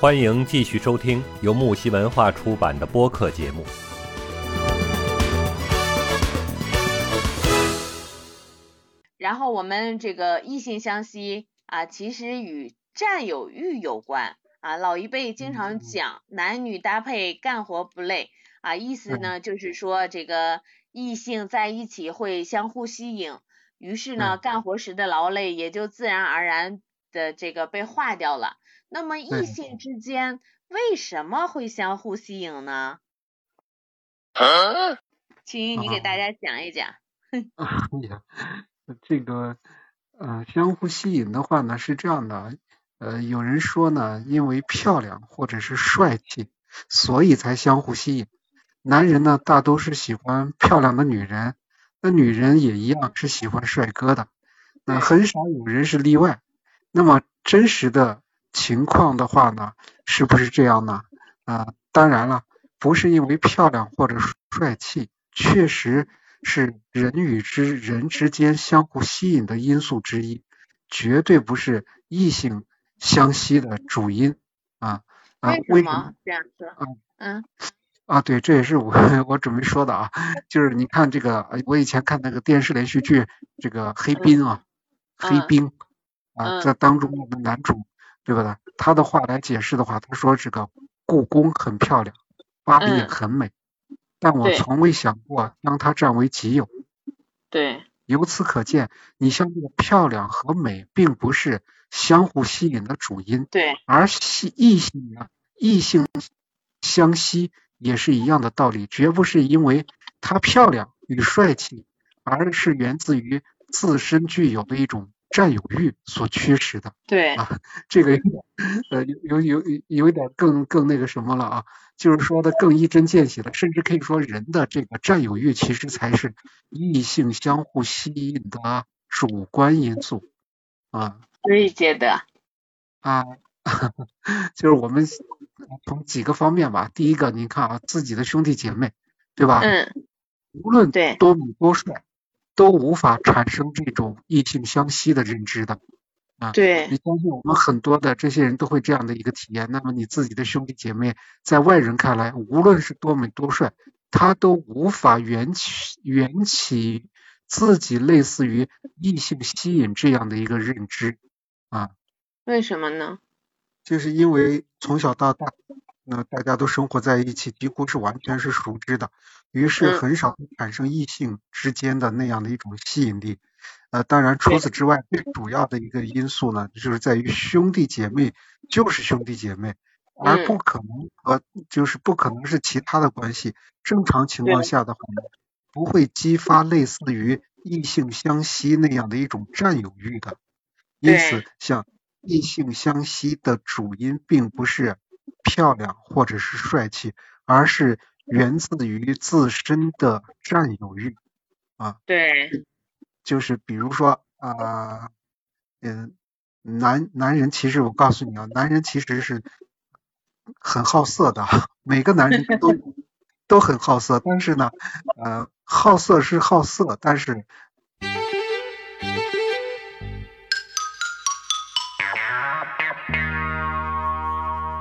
欢迎继续收听由木西文化出版的播客节目。然后我们这个异性相吸啊，其实与占有欲有关啊。老一辈经常讲男女搭配干活不累啊，意思呢就是说这个异性在一起会相互吸引，于是呢干活时的劳累也就自然而然的这个被化掉了。那么异性之间为什么会相互吸引呢？请你给大家讲一讲。哎呀，这个呃，相互吸引的话呢是这样的，呃，有人说呢，因为漂亮或者是帅气，所以才相互吸引。男人呢大都是喜欢漂亮的女人，那女人也一样是喜欢帅哥的，那很少有人是例外。那么真实的。情况的话呢，是不是这样呢？啊，当然了，不是因为漂亮或者帅气，确实是人与之人之间相互吸引的因素之一，绝对不是异性相吸的主因啊啊！为什么这样说？嗯啊，对，这也是我 我准备说的啊，就是你看这个，我以前看那个电视连续剧，这个黑冰啊，黑冰啊，在当中的男主。对不对？他的话来解释的话，他说这个故宫很漂亮，巴黎也很美，但我从未想过将它占为己有。对。由此可见，你像这个漂亮和美，并不是相互吸引的主因。对。而吸异性呢，异性相吸也是一样的道理，绝不是因为它漂亮与帅气，而是源自于自身具有的一种。占有欲所驱使的，对啊，这个呃有有有有一点更更那个什么了啊，就是说的更一针见血的，甚至可以说人的这个占有欲其实才是异性相互吸引的主观因素啊。可以觉得啊，就是我们从几个方面吧，第一个，您看啊，自己的兄弟姐妹，对吧？嗯。无论多美多帅。都无法产生这种异性相吸的认知的啊！对，你相信我们很多的这些人都会这样的一个体验。那么你自己的兄弟姐妹，在外人看来，无论是多美多帅，他都无法缘起缘起自己类似于异性吸引这样的一个认知啊？为什么呢？就是因为从小到大。那大家都生活在一起，几乎是完全是熟知的，于是很少产生异性之间的那样的一种吸引力。呃，当然除此之外，最主要的一个因素呢，就是在于兄弟姐妹就是兄弟姐妹，而不可能和就是不可能是其他的关系。正常情况下的话，不会激发类似于异性相吸那样的一种占有欲的。因此，像异性相吸的主因并不是。漂亮或者是帅气，而是源自于自身的占有欲啊。对，就是比如说啊，嗯，男男人其实我告诉你啊，男人其实是很好色的，每个男人都都很好色，但是呢，呃，好色是好色，但是。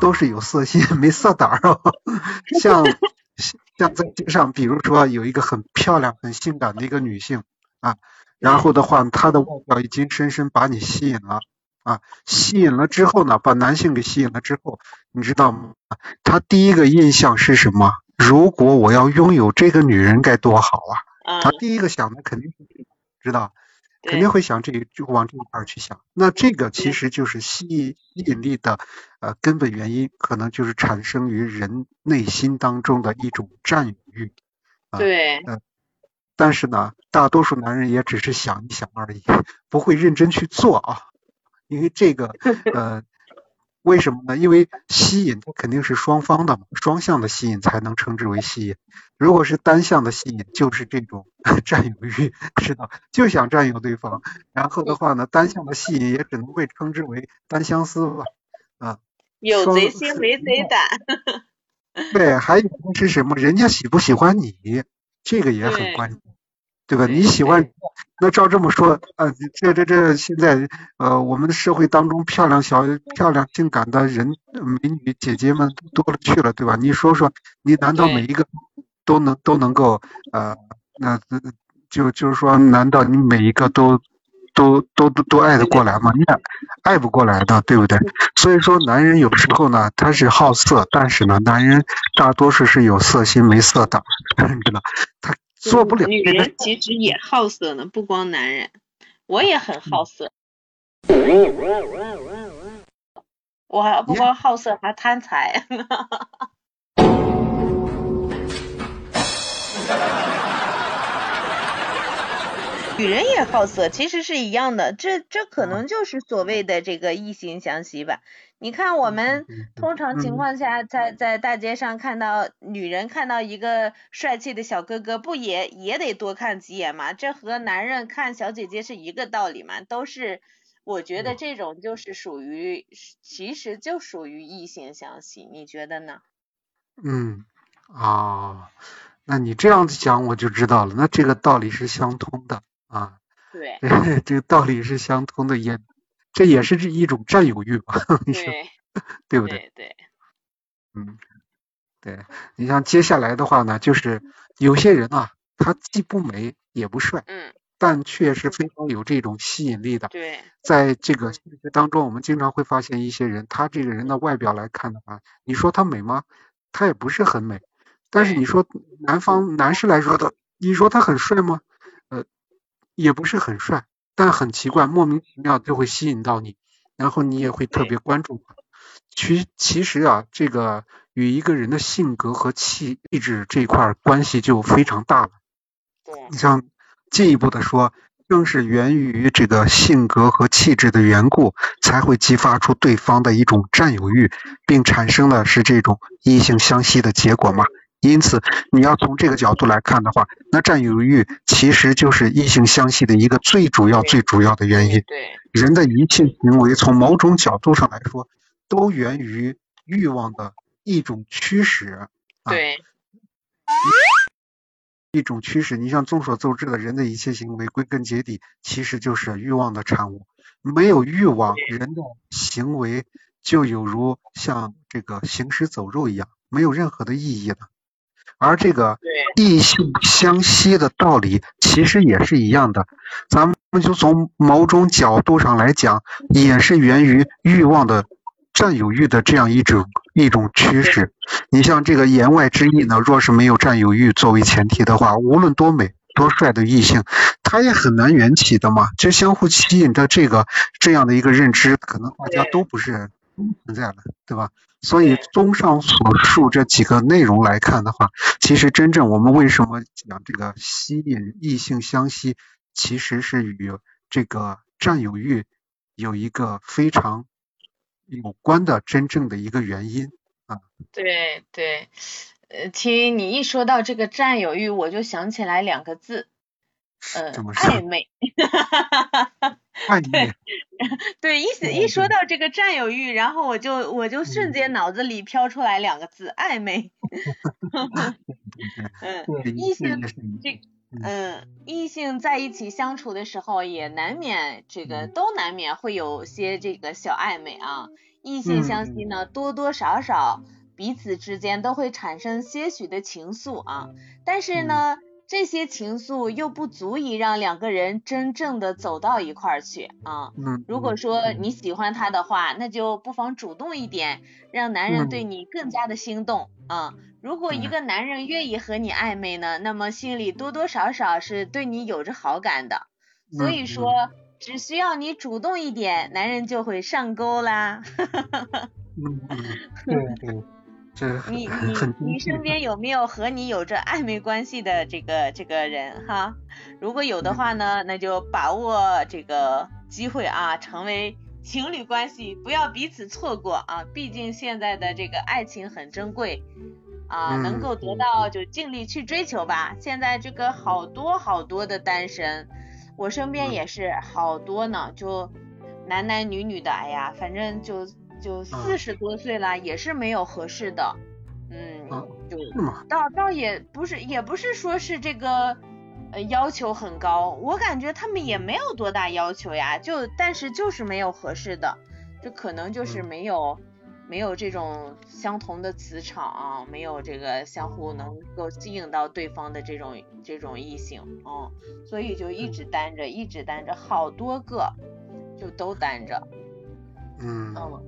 都是有色心 没色胆儿，像像在街上，比如说有一个很漂亮、很性感的一个女性啊，然后的话，她的外表已经深深把你吸引了啊，吸引了之后呢，把男性给吸引了之后，你知道吗？他第一个印象是什么？如果我要拥有这个女人该多好啊！他第一个想的肯定是知道。肯定会想这就往这一块去想，那这个其实就是吸吸引力的呃根本原因，可能就是产生于人内心当中的一种占有欲。对。嗯，但是呢，大多数男人也只是想一想而已，不会认真去做啊，因为这个 呃。为什么呢？因为吸引它肯定是双方的嘛，双向的吸引才能称之为吸引。如果是单向的吸引，就是这种 占有欲，知道？就想占有对方。然后的话呢，单向的吸引也只能被称之为单相思吧。啊，有贼心没贼胆。对，还有是什么？人家喜不喜欢你，这个也很关键。对吧？你喜欢，那照这么说，呃，这这这现在呃，我们的社会当中漂亮小漂亮性感的人美女姐姐们多了去了，对吧？你说说，你难道每一个都能都能够呃，那就就是说，难道你每一个都都都都都爱得过来吗？你爱不过来的，对不对？所以说，男人有时候呢，他是好色，但是呢，男人大多数是有色心没色胆，知道他。做不了。女人其实也好色呢，不光男人，我也很好色。我还不光好色，还贪财。女人也好色，其实是一样的，这这可能就是所谓的这个异性相吸吧。你看，我们通常情况下在在大街上看到女人看到一个帅气的小哥哥，不也也得多看几眼吗？这和男人看小姐姐是一个道理嘛？都是，我觉得这种就是属于，其实就属于异性相吸，你觉得呢？嗯，啊，那你这样子讲我就知道了，那这个道理是相通的。啊，对，这个道理是相通的，也这也是这一种占有欲吧？对，对不对？对，嗯，对你像接下来的话呢，就是有些人啊，他既不美也不帅，嗯，但却是非常有这种吸引力的。对，在这个当中，我们经常会发现一些人，他这个人的外表来看的话，你说他美吗？他也不是很美。但是你说男方男士来说的，你说他很帅吗？也不是很帅，但很奇怪，莫名其妙就会吸引到你，然后你也会特别关注他。其其实啊，这个与一个人的性格和气气质这一块关系就非常大了。你像进一步的说，正是源于这个性格和气质的缘故，才会激发出对方的一种占有欲，并产生的是这种异性相吸的结果嘛。因此，你要从这个角度来看的话，那占有欲其实就是异性相吸的一个最主要、最主要的原因。对，人的一切行为，从某种角度上来说，都源于欲望的一种驱使。对，一种驱使。你像众所周知的，人的一切行为，归根结底其实就是欲望的产物。没有欲望，人的行为就有如像这个行尸走肉一样，没有任何的意义了。而这个异性相吸的道理其实也是一样的，咱们就从某种角度上来讲，也是源于欲望的占有欲的这样一种一种趋势。你像这个言外之意呢，若是没有占有欲作为前提的话，无论多美多帅的异性，他也很难缘起的嘛。就相互吸引的这个这样的一个认知，可能大家都不是存在的，对吧？所以，综上所述这几个内容来看的话，其实真正我们为什么讲这个吸引异性相吸，其实是与这个占有欲有一个非常有关的真正的一个原因啊。对对，呃，听你一说到这个占有欲，我就想起来两个字。呃，暧昧，暧昧，对，一一说到这个占有欲，然后我就我就瞬间脑子里飘出来两个字，暧昧。嗯，异性这，嗯，异性在一起相处的时候，也难免这个都难免会有些这个小暧昧啊。异性相吸呢，多多少少彼此之间都会产生些许的情愫啊，但是呢。这些情愫又不足以让两个人真正的走到一块儿去啊。嗯。如果说你喜欢他的话，那就不妨主动一点，让男人对你更加的心动啊。如果一个男人愿意和你暧昧呢，那么心里多多少少是对你有着好感的。所以说，只需要你主动一点，男人就会上钩啦。哈哈哈哈。嗯嗯。对 对。你你你身边有没有和你有着暧昧关系的这个这个人哈？如果有的话呢，那就把握这个机会啊，成为情侣关系，不要彼此错过啊！毕竟现在的这个爱情很珍贵啊，能够得到就尽力去追求吧。现在这个好多好多的单身，我身边也是好多呢，就男男女女的，哎呀，反正就。就四十多岁了，也是没有合适的，嗯，就倒倒也不是，也不是说是这个呃要求很高，我感觉他们也没有多大要求呀，就但是就是没有合适的，就可能就是没有。没有这种相同的磁场，啊没有这个相互能够吸引到对方的这种这种异性，嗯，所以就一直单着，一直单着，好多个就都单着，嗯，嗯，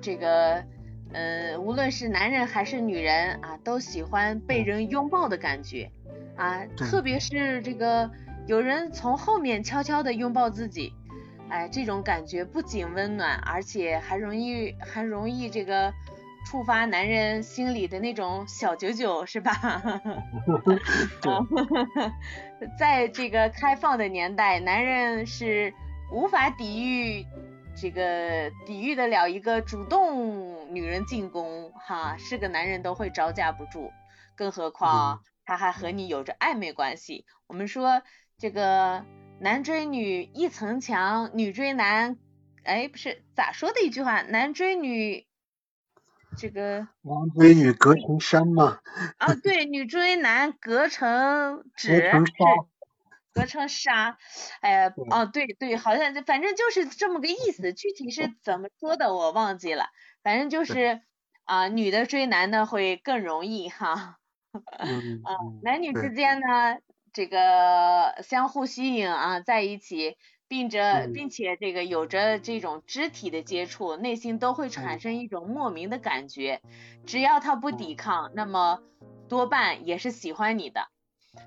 这个，呃，无论是男人还是女人啊，都喜欢被人拥抱的感觉，啊，特别是这个有人从后面悄悄的拥抱自己。哎，这种感觉不仅温暖，而且还容易还容易这个触发男人心里的那种小九九，是吧？在这个开放的年代，男人是无法抵御这个抵御得了一个主动女人进攻，哈，是个男人都会招架不住，更何况他还和你有着暧昧关系。我们说这个。男追女一层墙，女追男，哎，不是咋说的一句话？男追女，这个男追女隔层山嘛。啊，对，女追男隔层纸，隔层纱，隔层纱。哎呀，哦，对对，好像反正就是这么个意思，具体是怎么说的我忘记了。反正就是啊，女的追男的会更容易哈。嗯。啊，男女之间呢？这个相互吸引啊，在一起，并着，并且这个有着这种肢体的接触，内心都会产生一种莫名的感觉。只要他不抵抗，那么多半也是喜欢你的。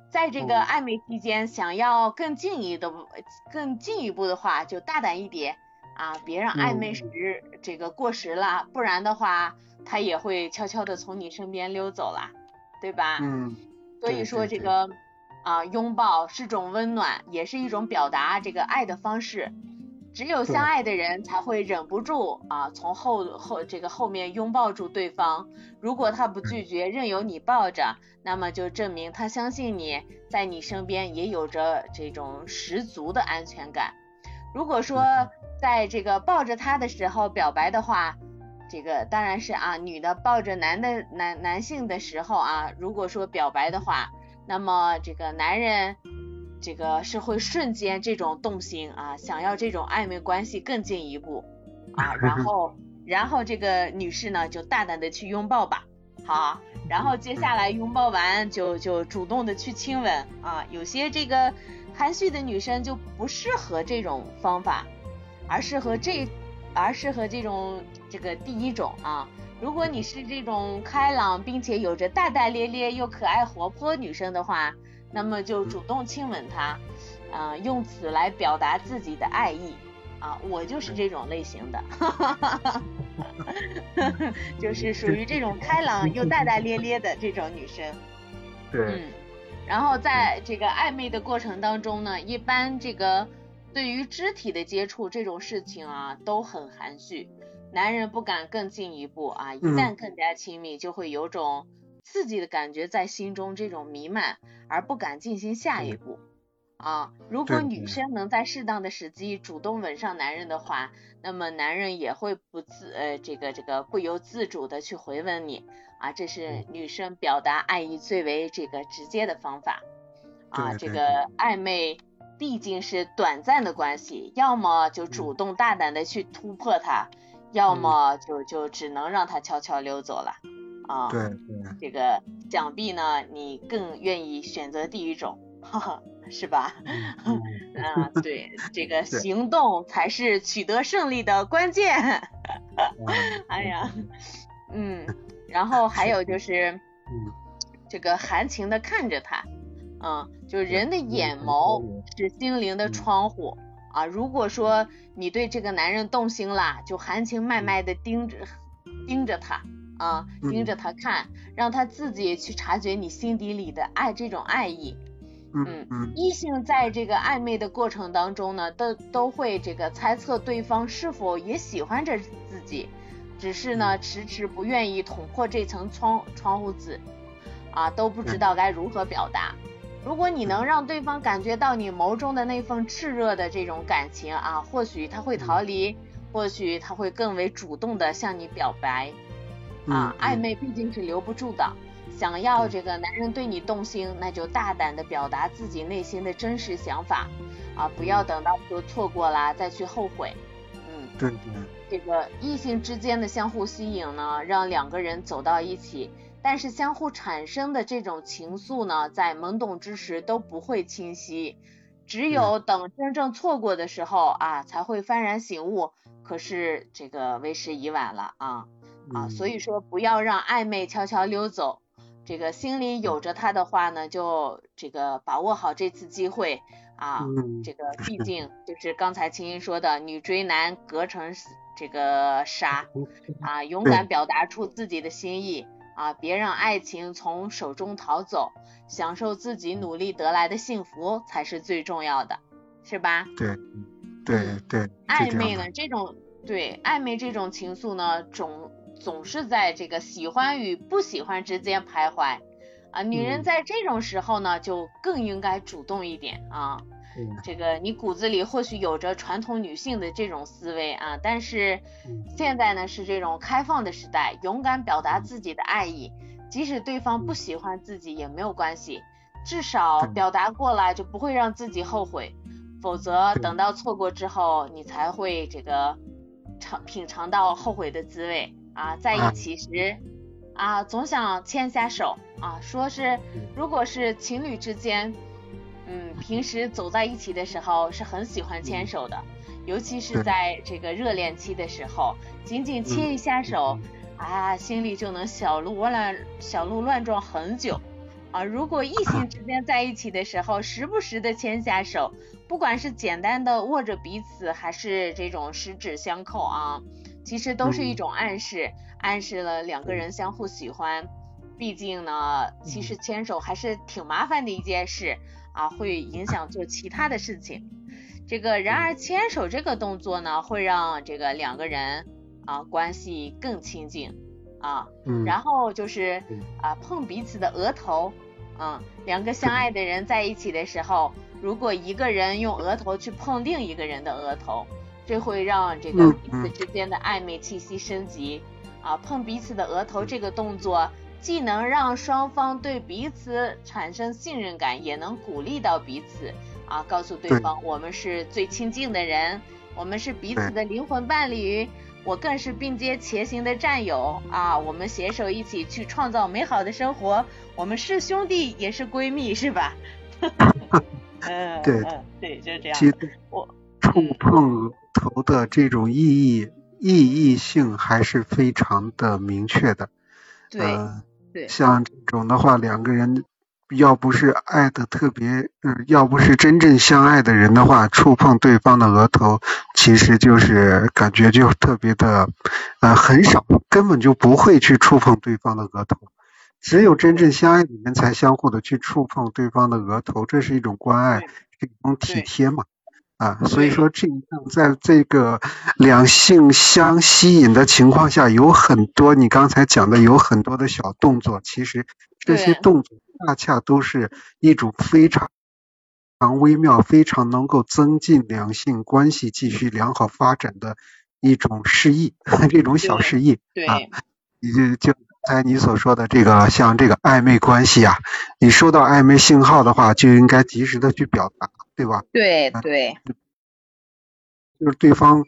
在这个暧昧期间，想要更进一步、更进一步的话，就大胆一点啊，别让暧昧时这个过时了，不然的话，他也会悄悄的从你身边溜走了，对吧？嗯。所以说这个。啊，拥抱是种温暖，也是一种表达这个爱的方式。只有相爱的人才会忍不住啊，从后后这个后面拥抱住对方。如果他不拒绝，任由你抱着，那么就证明他相信你在你身边也有着这种十足的安全感。如果说在这个抱着他的时候表白的话，这个当然是啊，女的抱着男的男男性的时候啊，如果说表白的话。那么这个男人，这个是会瞬间这种动心啊，想要这种暧昧关系更进一步 啊，然后然后这个女士呢就大胆的去拥抱吧，好，然后接下来拥抱完就就主动的去亲吻啊，有些这个含蓄的女生就不适合这种方法，而适合这而适合这种这个第一种啊。如果你是这种开朗并且有着大大咧咧又可爱活泼女生的话，那么就主动亲吻他，啊，用此来表达自己的爱意啊，我就是这种类型的，哈哈哈哈哈，就是属于这种开朗又大大咧咧的这种女生。对。嗯，然后在这个暧昧的过程当中呢，一般这个对于肢体的接触这种事情啊，都很含蓄。男人不敢更进一步啊，一旦更加亲密，就会有种刺激的感觉在心中这种弥漫，而不敢进行下一步。啊。如果女生能在适当的时机主动吻上男人的话，那么男人也会不自呃这个这个不由自主的去回吻你。啊，这是女生表达爱意最为这个直接的方法。啊。这个暧昧毕竟是短暂的关系，要么就主动大胆的去突破它。要么就就只能让它悄悄溜走了，啊，对对，这个想必呢，你更愿意选择第一种，哈哈，是吧？啊，对，这个行动才是取得胜利的关键。哎呀，嗯，然后还有就是，这个含情的看着他，嗯，就是人的眼眸是心灵的窗户。啊，如果说你对这个男人动心了，就含情脉脉的盯着盯着他啊，盯着他看，让他自己去察觉你心底里的爱这种爱意。嗯嗯，异性在这个暧昧的过程当中呢，都都会这个猜测对方是否也喜欢着自己，只是呢迟迟不愿意捅破这层窗窗户纸，啊，都不知道该如何表达。如果你能让对方感觉到你眸中的那份炽热的这种感情啊，或许他会逃离，或许他会更为主动的向你表白。啊，暧昧毕竟是留不住的，想要这个男人对你动心，那就大胆的表达自己内心的真实想法啊，不要等到说错过了再去后悔。嗯，对对。这个异性之间的相互吸引呢，让两个人走到一起，但是相互产生的这种情愫呢，在懵懂之时都不会清晰，只有等真正错过的时候啊，才会幡然醒悟。可是这个为时已晚了啊啊，所以说不要让暧昧悄悄溜走，这个心里有着他的话呢，就这个把握好这次机会啊，这个毕 竟就是刚才青音说的，女追男隔成。这个纱啊，勇敢表达出自己的心意啊，别让爱情从手中逃走，享受自己努力得来的幸福才是最重要的，是吧？对，对对。暧昧呢，这种对暧昧这种情愫呢，总总是在这个喜欢与不喜欢之间徘徊。啊。女人在这种时候呢，就更应该主动一点啊。这个你骨子里或许有着传统女性的这种思维啊，但是现在呢是这种开放的时代，勇敢表达自己的爱意，即使对方不喜欢自己也没有关系，至少表达过来就不会让自己后悔，否则等到错过之后，你才会这个尝品尝到后悔的滋味啊，在一起时啊总想牵下手啊，说是如果是情侣之间。嗯，平时走在一起的时候是很喜欢牵手的，尤其是在这个热恋期的时候，仅仅牵一下手，啊，心里就能小鹿乱小鹿乱撞很久。啊。如果异性之间在一起的时候，时不时的牵下手，不管是简单的握着彼此，还是这种十指相扣啊，其实都是一种暗示，暗示了两个人相互喜欢。毕竟呢，其实牵手还是挺麻烦的一件事。啊，会影响做其他的事情。这个然而牵手这个动作呢，会让这个两个人啊关系更亲近啊。嗯。然后就是啊碰彼此的额头，嗯，两个相爱的人在一起的时候，如果一个人用额头去碰另一个人的额头，这会让这个彼此之间的暧昧气息升级。啊，碰彼此的额头这个动作。既能让双方对彼此产生信任感，也能鼓励到彼此啊，告诉对方我们是最亲近的人，我们是彼此的灵魂伴侣，我更是并肩前行的战友啊，我们携手一起去创造美好的生活，我们是兄弟也是闺蜜，是吧？嗯，对对，就是这样。我触碰头的这种意义意义性还是非常的明确的，对。像这种的话，两个人要不是爱的特别，嗯，要不是真正相爱的人的话，触碰对方的额头，其实就是感觉就特别的，呃，很少，根本就不会去触碰对方的额头。只有真正相爱的人才相互的去触碰对方的额头，这是一种关爱，是一种体贴嘛。啊，所以说这样在这个两性相吸引的情况下，有很多你刚才讲的有很多的小动作，其实这些动作恰恰都是一种非常常微妙、非常能够增进两性关系继续良好发展的一种示意，这种小示意啊，你就就刚才你所说的这个像这个暧昧关系啊，你收到暧昧信号的话，就应该及时的去表达。对吧？对对，就是对方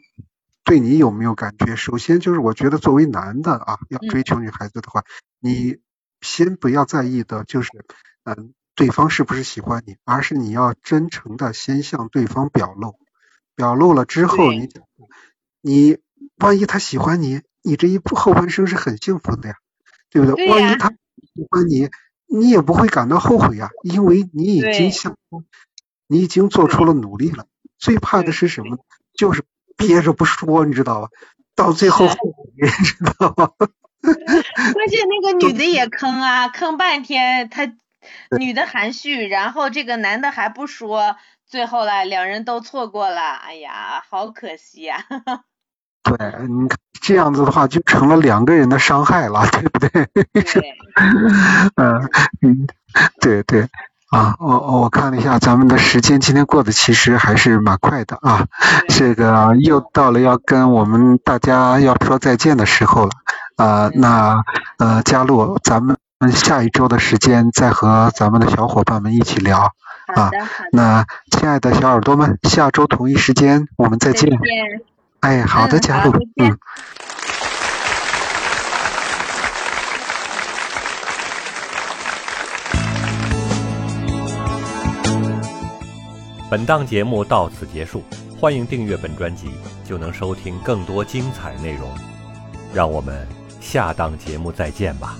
对你有没有感觉？首先就是我觉得作为男的啊，要追求女孩子的话，你先不要在意的就是嗯对方是不是喜欢你，而是你要真诚的先向对方表露，表露了之后，你你万一他喜欢你，你这一后半生是很幸福的呀，对不对？万一他喜欢你，你也不会感到后悔呀，因为你已经向你已经做出了努力了，最怕的是什么？就是憋着不说，你知道吧？到最后后悔，你知道吧？关键那个女的也坑啊，坑半天，她女的含蓄，然后这个男的还不说，最后了，两人都错过了，哎呀，好可惜呀。对，你看这样子的话，就成了两个人的伤害了，对不对？对。嗯 嗯，对对。啊，我我看了一下咱们的时间，今天过得其实还是蛮快的啊。这个又到了要跟我们大家要说再见的时候了啊。那呃，佳璐，咱们们下一周的时间再和咱们的小伙伴们一起聊。好的，好的。那亲爱的小耳朵们，下周同一时间我们再见。再见。哎，好的，佳璐，嗯。本档节目到此结束，欢迎订阅本专辑，就能收听更多精彩内容。让我们下档节目再见吧。